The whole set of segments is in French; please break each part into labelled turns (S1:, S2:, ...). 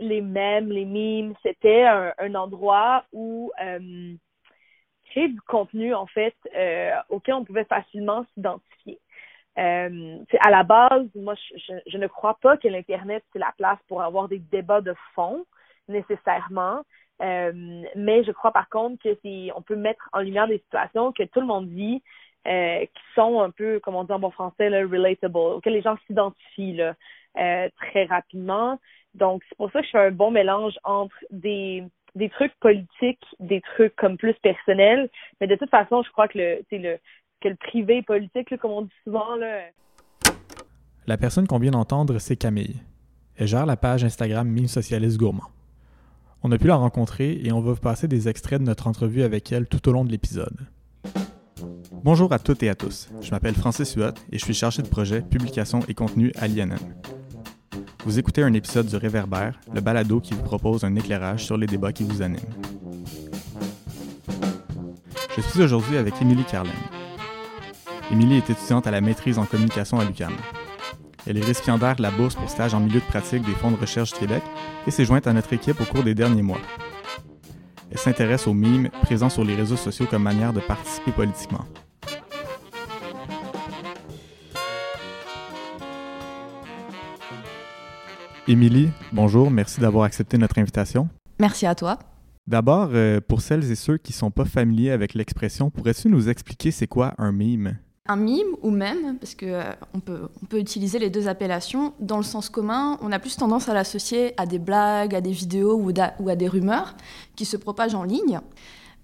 S1: les mèmes, les memes, c'était un, endroit où euh, créer du contenu, en fait, euh, auquel on pouvait facilement s'identifier. Euh, à la base, moi, je, ne crois pas que l'Internet, c'est la place pour avoir des débats de fond, nécessairement. Mais je crois par contre que c'est on peut mettre en lumière des situations que tout le monde vit qui sont un peu, comme on dit en bon français, là, relatable, auxquelles les gens s'identifient très rapidement. Donc, c'est pour ça que je fais un bon mélange entre des, des trucs politiques, des trucs comme plus personnels. Mais de toute façon, je crois que le, le, le privé politique, comme on dit souvent, là.
S2: La personne qu'on vient d'entendre, c'est Camille. Elle gère la page Instagram Mille Socialiste Gourmand. On a pu la rencontrer et on va vous passer des extraits de notre entrevue avec elle tout au long de l'épisode. Bonjour à toutes et à tous. Je m'appelle Francis Huot et je suis chargé de projet publication et contenu à l'INM. Vous écoutez un épisode du Réverbère, le balado qui vous propose un éclairage sur les débats qui vous animent. Je suis aujourd'hui avec Émilie Carlin. Émilie est étudiante à la maîtrise en communication à l'UQAM. Elle est récipiendaire de la bourse pour stage en milieu de pratique des fonds de recherche du Québec et s'est jointe à notre équipe au cours des derniers mois. Elle s'intéresse aux mimes présents sur les réseaux sociaux comme manière de participer politiquement. Émilie, bonjour, merci d'avoir accepté notre invitation.
S3: Merci à toi.
S2: D'abord, euh, pour celles et ceux qui ne sont pas familiers avec l'expression, pourrais-tu nous expliquer c'est quoi un mime?
S3: un mime ou même, parce qu'on euh, on, peut, on peut utiliser les deux appellations, dans le sens commun, on a plus tendance à l'associer à des blagues, à des vidéos ou, ou, à des rumeurs qui se propagent en ligne.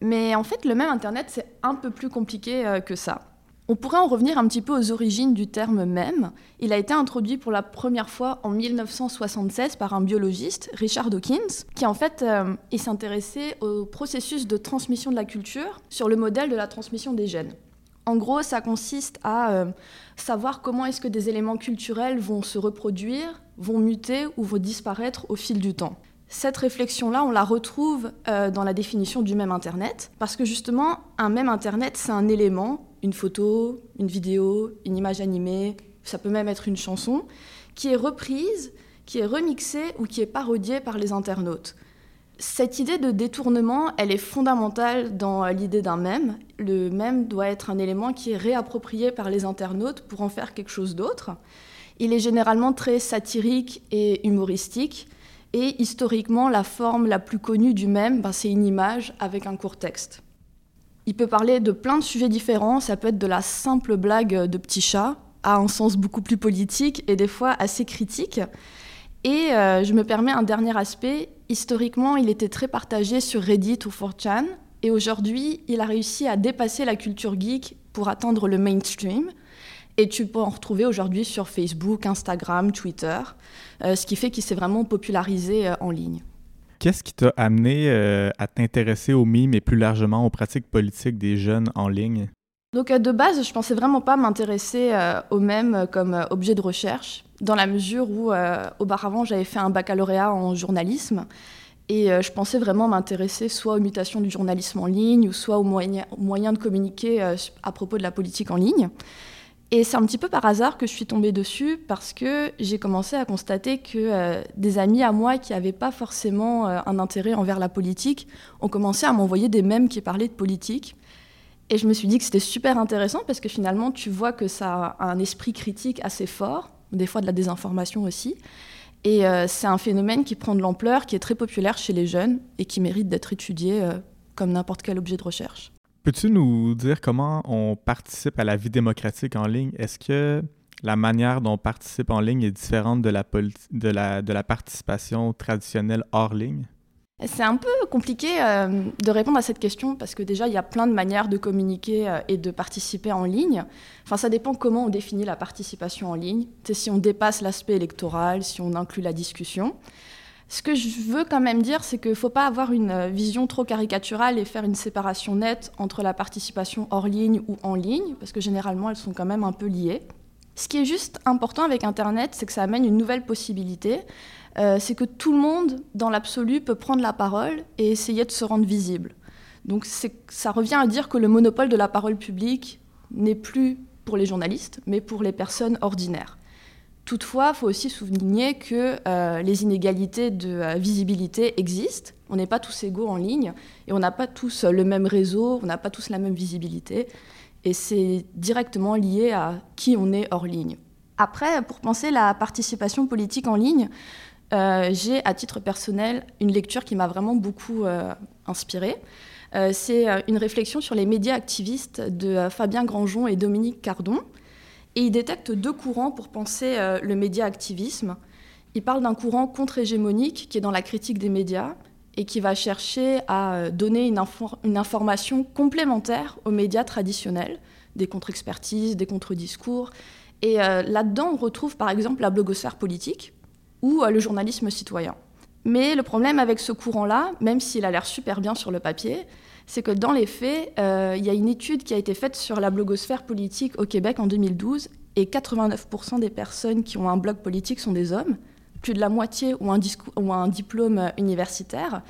S3: Mais en fait, le même Internet, c'est un peu plus compliqué euh, que ça. On pourrait en revenir un petit peu aux origines du terme mème. Il a été introduit pour la première fois en 1976 par un biologiste, Richard Dawkins, qui en fait euh, s'intéressait au processus de transmission de la culture sur le modèle de la transmission des gènes. En gros, ça consiste à euh, savoir comment est-ce que des éléments culturels vont se reproduire, vont muter ou vont disparaître au fil du temps. Cette réflexion-là, on la retrouve euh, dans la définition du même Internet, parce que justement, un même Internet, c'est un élément, une photo, une vidéo, une image animée, ça peut même être une chanson, qui est reprise, qui est remixée ou qui est parodiée par les internautes. Cette idée de détournement, elle est fondamentale dans l'idée d'un mème. Le mème doit être un élément qui est réapproprié par les internautes pour en faire quelque chose d'autre. Il est généralement très satirique et humoristique. Et historiquement, la forme la plus connue du mème, ben, c'est une image avec un court texte. Il peut parler de plein de sujets différents. Ça peut être de la simple blague de petit chat à un sens beaucoup plus politique et des fois assez critique. Et euh, je me permets un dernier aspect. Historiquement, il était très partagé sur Reddit ou 4chan. Et aujourd'hui, il a réussi à dépasser la culture geek pour atteindre le mainstream. Et tu peux en retrouver aujourd'hui sur Facebook, Instagram, Twitter, euh, ce qui fait qu'il s'est vraiment popularisé euh, en ligne.
S2: Qu'est-ce qui t'a amené à t'intéresser aux mimes et plus largement aux pratiques politiques des jeunes en ligne?
S3: Donc de base, je pensais vraiment pas m'intéresser aux mèmes comme objet de recherche dans la mesure où euh, auparavant j'avais fait un baccalauréat en journalisme et euh, je pensais vraiment m'intéresser soit aux mutations du journalisme en ligne ou soit aux moyens, de communiquer euh, à propos de la politique en ligne. Et c'est un petit peu par hasard que je suis tombée dessus parce que j'ai commencé à constater que des amis à moi qui n'avaient pas forcément un intérêt envers la politique ont commencé à m'envoyer des mèmes qui parlaient de politique. Et je me suis dit que c'était super intéressant parce que finalement tu vois que ça a un esprit critique assez fort des fois de la désinformation aussi. Et euh, c'est un phénomène qui prend de l'ampleur, qui est très populaire chez les jeunes et qui mérite d'être étudié euh, comme n'importe quel objet de recherche.
S2: Peux-tu nous dire comment on participe à la vie démocratique en ligne? Est-ce que la manière dont on participe en ligne est différente de la, participation traditionnelle hors ligne?
S3: C'est un peu compliqué euh, de répondre à cette question parce que déjà, il y a plein de manières de communiquer euh, et de participer en ligne. Enfin, ça dépend comment on définit la participation en ligne. C'est si on dépasse l'aspect électoral, si on inclut la discussion. Ce que je veux quand même dire, c'est qu'il ne faut pas avoir une euh, vision trop caricaturale et faire une séparation nette entre la participation hors ligne ou en ligne, parce que généralement, elles sont quand même un peu liées. Ce qui est juste important avec Internet, c'est que ça amène une nouvelle possibilité. Euh, c'est que tout le monde, dans l'absolu, peut prendre la parole et essayer de se rendre visible. Donc ça revient à dire que le monopole de la parole publique n'est plus pour les journalistes, mais pour les personnes ordinaires. Toutefois, il faut aussi souligner que euh, les inégalités de euh, visibilité existent. On n'est pas tous égaux en ligne et on n'a pas tous le même réseau, on n'a pas tous la même visibilité. Et c'est directement lié à qui on est hors ligne. Après, pour penser la participation politique en ligne, euh, j'ai à titre personnel une lecture qui m'a vraiment beaucoup inspirée. c'est une réflexion sur les médias activistes de Fabien Grangeon et Dominique Cardon. Et il détecte deux courants pour penser euh, le média activisme. Il parle d'un courant contre-hégémonique qui est dans la critique des médias et qui va chercher à euh, donner une, une information complémentaire aux médias traditionnels, des contre-expertises, des contre-discours. Et euh, là-dedans, on retrouve par exemple la blogosphère politique ou le journalisme citoyen. Mais le problème avec ce courant-là, même s'il a l'air super bien sur le papier, c'est que dans les faits, euh, il y a une étude qui a été faite sur la blogosphère politique au Québec en 2012, et 89% des personnes qui ont un blog politique sont des hommes, plus de la moitié ont un, diplôme universitaire,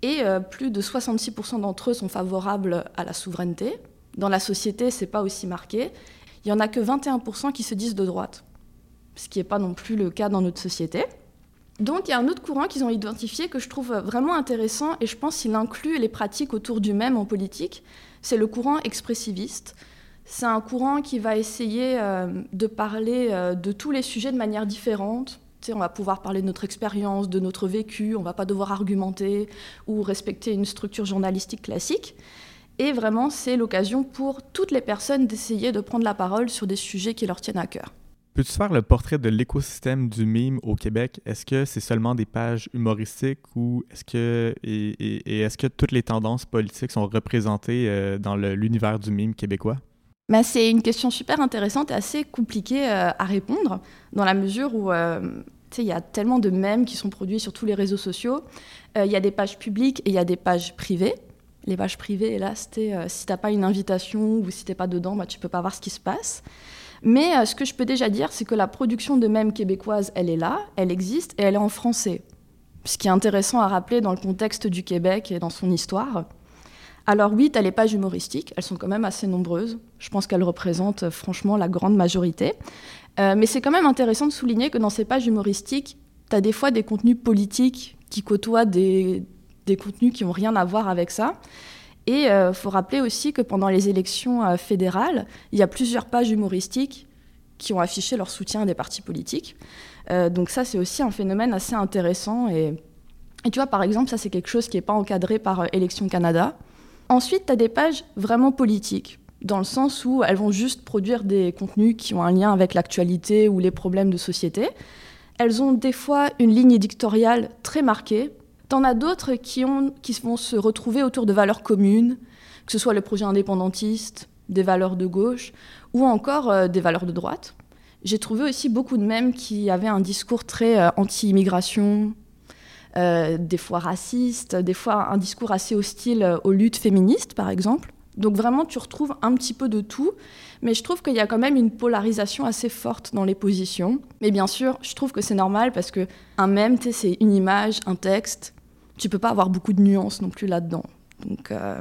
S3: et euh, plus de 66% d'entre eux sont favorables à la souveraineté. Dans la société, c'est pas aussi marqué. Il y en a que 21% qui se disent de droite, ce qui n'est pas non plus le cas dans notre société. Donc il y a un autre courant qu'ils ont identifié que je trouve vraiment intéressant et je pense qu'il inclut les pratiques autour du même en politique. C'est le courant expressiviste. C'est un courant qui va essayer euh, de parler euh, de tous les sujets de manière différente. on va pouvoir parler de notre expérience, de notre vécu, on ne va pas devoir argumenter ou respecter une structure journalistique classique. Et vraiment, c'est l'occasion pour toutes les personnes d'essayer de prendre la parole sur des sujets qui leur tiennent à cœur.
S2: Peux-tu faire le portrait de l'écosystème du mime au Québec? Est-ce que c'est seulement des pages humoristiques ou est-ce que et, est-ce que toutes les tendances politiques sont représentées euh, dans l'univers du mime québécois?
S3: Ben, c'est une question super intéressante et assez compliquée euh, à répondre, dans la mesure où euh, il y a tellement de mèmes qui sont produits sur tous les réseaux sociaux. Il y a des pages publiques et il y a des pages privées. Les pages privées, là, c'était si tu n'as pas une invitation ou si tu n'es pas dedans, bah, tu peux pas voir ce qui se passe. Mais euh, ce que je peux déjà dire, c'est que la production de mèmes québécoise, elle est là, elle existe et elle est en français. Ce qui est intéressant à rappeler dans le contexte du Québec et dans son histoire. Alors oui, tu as les pages humoristiques, elles sont quand même assez nombreuses. Je pense qu'elles représentent euh, franchement la grande majorité. Euh, mais c'est quand même intéressant de souligner que dans ces pages humoristiques, tu as des fois des contenus politiques qui côtoient des, des contenus qui n'ont rien à voir avec ça. Et il euh, faut rappeler aussi que pendant les élections euh, fédérales, il y a plusieurs pages humoristiques qui ont affiché leur soutien à des partis politiques. Euh, donc ça, c'est aussi un phénomène assez intéressant. Et, et tu vois, par exemple, ça, c'est quelque chose qui n'est pas encadré par Élections Canada. Ensuite, tu as des pages vraiment politiques, dans le sens où elles vont juste produire des contenus qui ont un lien avec l'actualité ou les problèmes de société. Elles ont des fois une ligne éditoriale très marquée, T'en as d'autres qui, vont se retrouver autour de valeurs communes, que ce soit le projet indépendantiste, des valeurs de gauche ou encore euh, des valeurs de droite. J'ai trouvé aussi beaucoup de mèmes qui avaient un discours très euh, anti-immigration, euh, des fois raciste, des fois un discours assez hostile aux luttes féministes, par exemple. Donc vraiment, tu retrouves un petit peu de tout, mais je trouve qu'il y a quand même une polarisation assez forte dans les positions. Mais bien sûr, je trouve que c'est normal parce que un mème, c'est une image, un texte. Tu peux pas avoir beaucoup de nuances non plus là-dedans. Donc, euh,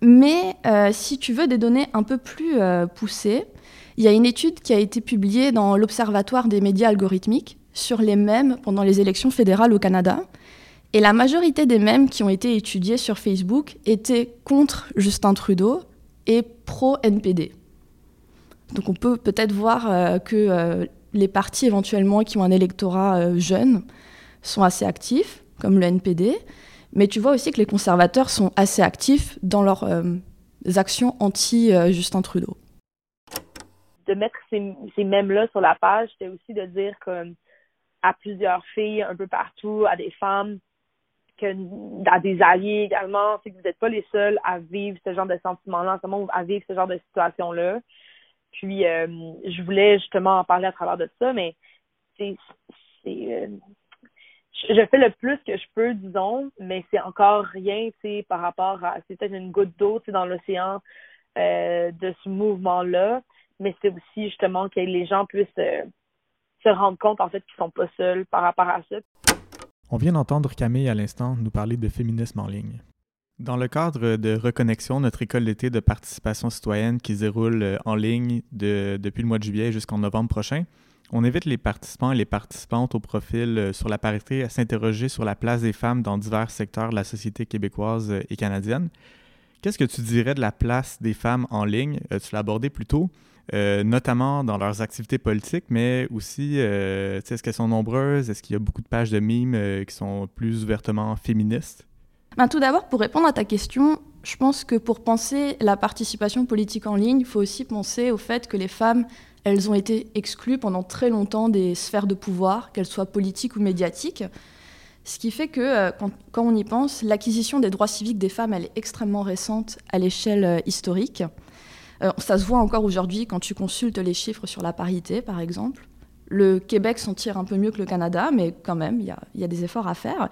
S3: Mais euh, si tu veux des données un peu plus euh, poussées, il y a une étude qui a été publiée dans l'Observatoire des médias algorithmiques sur les mèmes pendant les élections fédérales au Canada. Et la majorité des mèmes qui ont été étudiés sur Facebook étaient contre Justin Trudeau et pro-NPD. Donc on peut peut-être voir euh, que euh, les partis éventuellement qui ont un électorat euh, jeune sont assez actifs, comme le NPD, mais tu vois aussi que les conservateurs sont assez actifs dans leurs actions anti-Justin Trudeau.
S1: De mettre ces, ces mèmes-là sur la page, c'était aussi de dire que à plusieurs filles un peu partout, à des femmes, que à des alliés également, c'est que vous n'êtes pas les seuls à vivre ce genre de sentiment-là en à vivre ce genre de situation-là. Puis euh, je voulais justement en parler à travers de ça, mais c'est euh, je fais le plus que je peux, disons, mais c'est encore rien, tu sais, par rapport à c'est peut-être une goutte d'eau, dans l'océan euh, de ce mouvement-là, mais c'est aussi justement que les gens puissent se rendre compte en fait qu'ils sont pas seuls par rapport à ça.
S2: On vient d'entendre Camille à l'instant nous parler de féminisme en ligne. Dans le cadre de Reconnexion, notre école d'été de participation citoyenne qui se déroule euh, en ligne depuis le mois de juillet jusqu'en novembre prochain, on invite les participants et les participantes au profil euh, sur la parité à s'interroger sur la place des femmes dans divers secteurs de la société québécoise euh, et canadienne. Qu'est-ce que tu dirais de la place des femmes en ligne? Tu l'as abordé plus tôt, notamment dans leurs activités politiques, mais aussi, est-ce qu'elles sont nombreuses? Est-ce qu'il y a beaucoup de pages de mimes qui sont plus ouvertement féministes?
S3: Ben, tout d'abord, pour répondre à ta question, je pense que pour penser la participation politique en ligne, il faut aussi penser au fait que les femmes elles ont été exclues pendant très longtemps des sphères de pouvoir, qu'elles soient politiques ou médiatiques. Ce qui fait que, euh, quand, on y pense, l'acquisition des droits civiques des femmes, elle est extrêmement récente à l'échelle euh, historique. Euh, ça se voit encore aujourd'hui quand tu consultes les chiffres sur la parité, par exemple. Le Québec s'en tire un peu mieux que le Canada, mais quand même, il y, a des efforts à faire.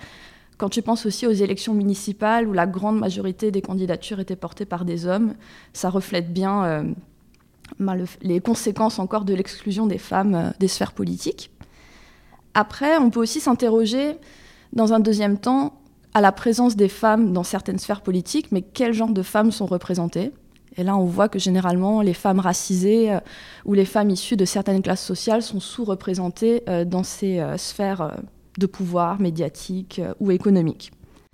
S3: Quand tu penses aussi aux élections municipales, où la grande majorité des candidatures étaient portées par des hommes, ça reflète bien les conséquences encore de l'exclusion des femmes euh, des sphères politiques. Après, on peut aussi s'interroger, dans un deuxième temps, à la présence des femmes dans certaines sphères politiques, mais quel genre de femmes sont représentées? Et là, on voit que généralement, les femmes racisées euh, ou les femmes issues de certaines classes sociales sont sous-représentées euh, dans ces sphères de pouvoir médiatique ou économique.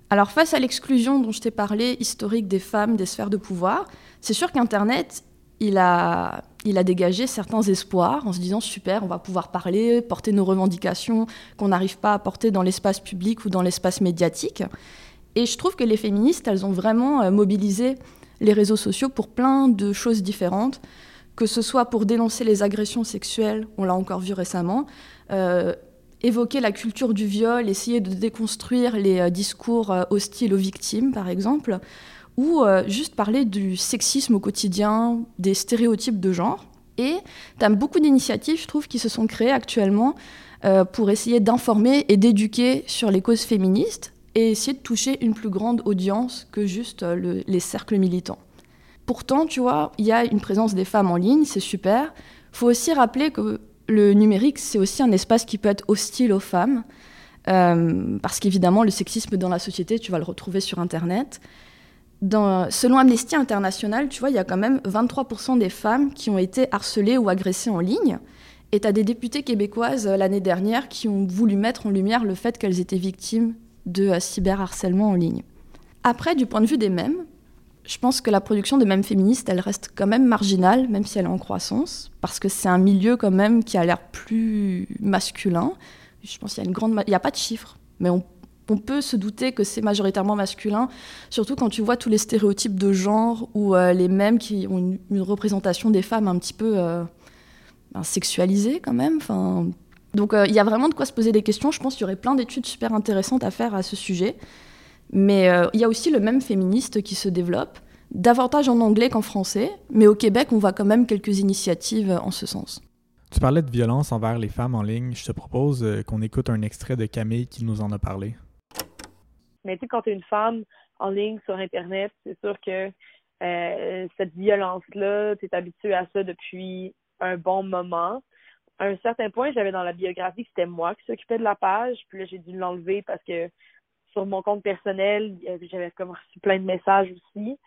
S3: Alors face à l'exclusion dont je t'ai parlé, historique des femmes des sphères de pouvoir, c'est sûr qu'Internet, il a, dégagé certains espoirs en se disant super, on va pouvoir parler, porter nos revendications qu'on n'arrive pas à porter dans l'espace public ou dans l'espace médiatique. Et je trouve que les féministes, elles ont vraiment euh, mobilisé les réseaux sociaux pour plein de choses différentes, que ce soit pour dénoncer les agressions sexuelles, on l'a encore vu récemment, euh, évoquer la culture du viol, essayer de déconstruire les euh, discours hostiles aux victimes, par exemple, ou euh, juste parler du sexisme au quotidien, des stéréotypes de genre. Et tu as beaucoup d'initiatives, je trouve, qui se sont créées actuellement euh, pour essayer d'informer et d'éduquer sur les causes féministes et essayer de toucher une plus grande audience que juste euh, les cercles militants. Pourtant, tu vois, il y a une présence des femmes en ligne, c'est super. Il faut aussi rappeler que le numérique, c'est aussi un espace qui peut être hostile aux femmes. parce qu'évidemment, le sexisme dans la société, tu vas le retrouver sur Internet selon Amnesty International, tu vois, il y a quand même 23% des femmes qui ont été harcelées ou agressées en ligne. Et tu as des députées québécoises euh, l'année dernière qui ont voulu mettre en lumière le fait qu'elles étaient victimes de euh, cyberharcèlement en ligne. Après, du point de vue des mèmes, je pense que la production de mèmes féministes, elle reste quand même marginale, même si elle est en croissance, parce que c'est un milieu quand même qui a l'air plus masculin. Je pense qu'il y a une grande... Il n'y a pas de chiffres, mais on peut se douter que c'est majoritairement masculin, surtout quand tu vois tous les stéréotypes de genre ou euh, les mêmes qui ont une, représentation des femmes un petit peu euh, ben, sexualisée quand même. Donc euh, il y a vraiment de quoi se poser des questions. Je pense qu'il y aurait plein d'études super intéressantes à faire à ce sujet. Mais il y a aussi le même féministe qui se développe, davantage en anglais qu'en français. Mais au Québec, on voit quand même quelques initiatives en ce sens.
S2: Tu parlais de violence envers les femmes en ligne. Je te propose qu'on écoute un extrait de Camille qui nous en a parlé.
S1: Mais tu sais, quand tu es une femme en ligne sur Internet, c'est sûr que euh, cette violence-là, tu es habitué à ça depuis un bon moment. À un certain point, j'avais dans la biographie que c'était moi qui s'occupais de la page, puis là, j'ai dû l'enlever parce que sur mon compte personnel, j'avais comme reçu plein de messages aussi.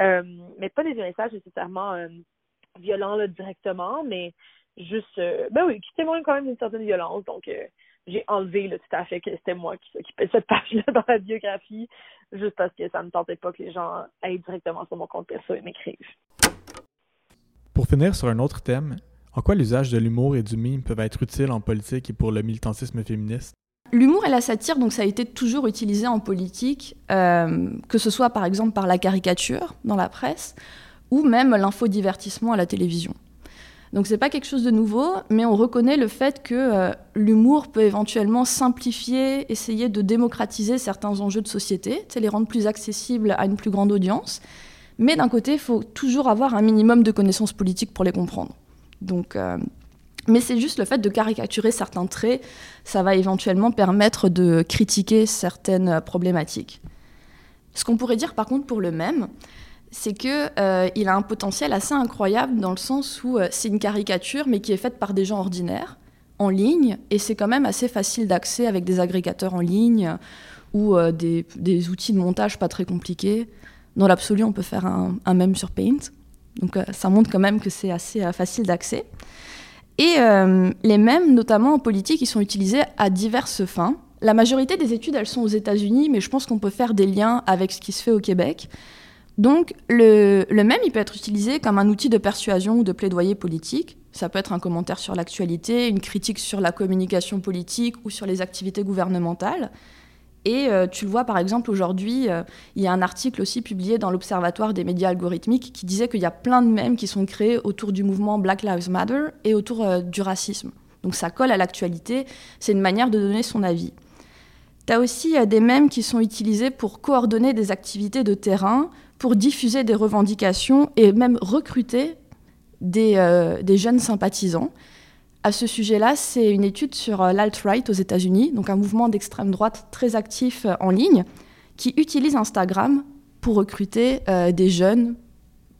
S1: Euh, mais pas des messages nécessairement euh, violents là, directement, mais juste ben oui, qui témoignent quand même d'une certaine violence. Donc j'ai enlevé le tout à fait que c'était moi qui s'occupais de cette page-là dans la biographie, juste parce que ça ne me tentait pas que les gens aillent directement sur mon compte perso et m'écrivent.
S2: Pour finir sur un autre thème, en quoi l'usage de l'humour et du mime peuvent être utiles en politique et pour le militantisme féministe?
S3: L'humour et la satire, donc ça a été toujours utilisé en politique, euh, que ce soit par exemple par la caricature dans la presse ou même l'infodivertissement à la télévision. Donc c'est pas quelque chose de nouveau, mais on reconnaît le fait que euh, l'humour peut éventuellement simplifier, essayer de démocratiser certains enjeux de société, les rendre plus accessibles à une plus grande audience. Mais d'un côté, il faut toujours avoir un minimum de connaissances politiques pour les comprendre. Donc, euh, mais c'est juste le fait de caricaturer certains traits, ça va éventuellement permettre de critiquer certaines problématiques. Ce qu'on pourrait dire par contre pour le même, c'est qu'il euh, a un potentiel assez incroyable dans le sens où euh, c'est une caricature, mais qui est faite par des gens ordinaires, en ligne, et c'est quand même assez facile d'accès avec des agrégateurs en ligne ou des, outils de montage pas très compliqués. Dans l'absolu, on peut faire un, un, même sur Paint. Donc ça montre quand même que c'est assez facile d'accès. Et les mèmes, notamment en politique, ils sont utilisés à diverses fins. La majorité des études, elles sont aux États-Unis, mais je pense qu'on peut faire des liens avec ce qui se fait au Québec. Donc le, le il peut être utilisé comme un outil de persuasion ou de plaidoyer politique. Ça peut être un commentaire sur l'actualité, une critique sur la communication politique ou sur les activités gouvernementales. Et euh, tu le vois par exemple aujourd'hui, euh, il y a un article aussi publié dans l'Observatoire des médias algorithmiques qui disait qu'il y a plein de mèmes qui sont créés autour du mouvement Black Lives Matter et autour euh, du racisme. Donc ça colle à l'actualité, c'est une manière de donner son avis. Tu as aussi des mèmes qui sont utilisés pour coordonner des activités de terrain, pour diffuser des revendications et même recruter des, des jeunes sympathisants. À ce sujet-là, c'est une étude sur euh, l'alt-right aux États-Unis, donc un mouvement d'extrême droite très actif euh, en ligne, qui utilise Instagram pour recruter des jeunes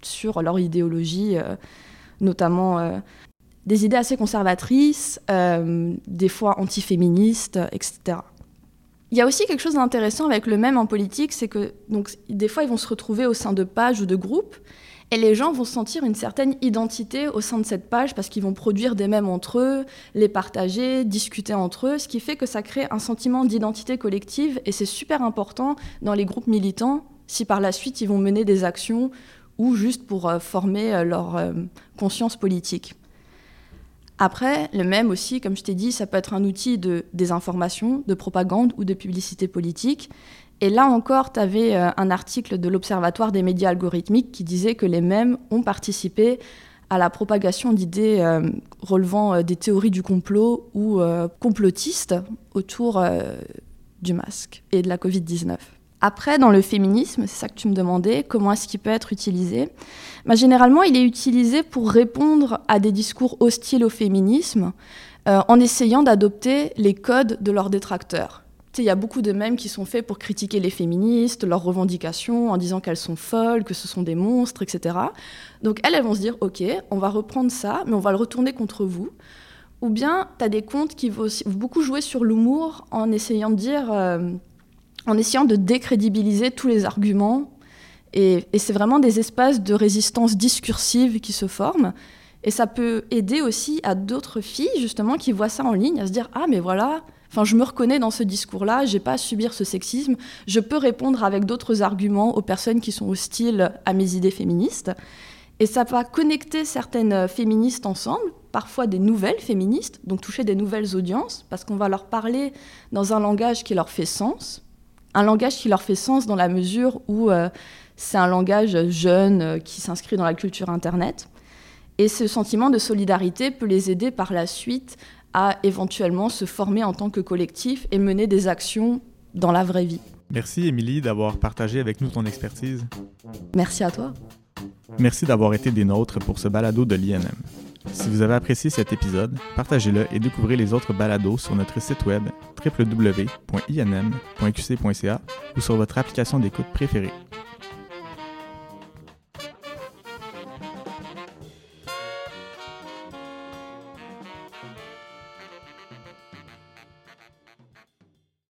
S3: sur leur idéologie, notamment des idées assez conservatrices, des fois antiféministes, etc. Il y a aussi quelque chose d'intéressant avec le même en politique, c'est que donc, des fois, ils vont se retrouver au sein de pages ou de groupes, et les gens vont sentir une certaine identité au sein de cette page parce qu'ils vont produire des mèmes entre eux, les partager, discuter entre eux, ce qui fait que ça crée un sentiment d'identité collective, et c'est super important dans les groupes militants si par la suite ils vont mener des actions ou juste pour euh, former euh, leur euh, conscience politique. Après, le même aussi, comme je t'ai dit, ça peut être un outil de désinformation, de propagande ou de publicité politique. Et là encore, tu avais euh, un article de l'Observatoire des médias algorithmiques qui disait que les mêmes ont participé à la propagation d'idées euh, relevant euh, des théories du complot ou complotistes autour du masque et de la Covid-19. Après, dans le féminisme, c'est ça que tu me demandais, comment est-ce qu'il peut être utilisé? Bah, Généralement, il est utilisé pour répondre à des discours hostiles au féminisme en essayant d'adopter les codes de leurs détracteurs. Il y a beaucoup de mèmes qui sont faits pour critiquer les féministes, leurs revendications, en disant qu'elles sont folles, que ce sont des monstres, etc. Donc elles, elles vont se dire, OK, on va reprendre ça, mais on va le retourner contre vous. Ou bien, tu as des comptes qui vont beaucoup jouer sur l'humour en essayant de dire... Euh, en essayant de décrédibiliser tous les arguments. Et, c'est vraiment des espaces de résistance discursive qui se forment. Et ça peut aider aussi à d'autres filles, justement, qui voient ça en ligne, à se dire Ah, mais voilà, enfin, je me reconnais dans ce discours-là, j'ai pas à subir ce sexisme, je peux répondre avec d'autres arguments aux personnes qui sont hostiles à mes idées féministes. Et ça va connecter certaines féministes ensemble, parfois des nouvelles féministes, donc toucher des nouvelles audiences, parce qu'on va leur parler dans un langage qui leur fait sens, un langage qui leur fait sens dans la mesure où euh, c'est un langage jeune euh, qui s'inscrit dans la culture Internet. Et ce sentiment de solidarité peut les aider par la suite à éventuellement se former en tant que collectif et mener des actions dans la vraie vie.
S2: Merci Émilie d'avoir partagé avec nous ton expertise.
S3: Merci à toi.
S2: Merci d'avoir été des nôtres pour ce balado de l'INM. Si vous avez apprécié cet épisode, partagez-le et découvrez les autres balados sur notre site web www.inm.qc.ca ou sur votre application d'écoute préférée.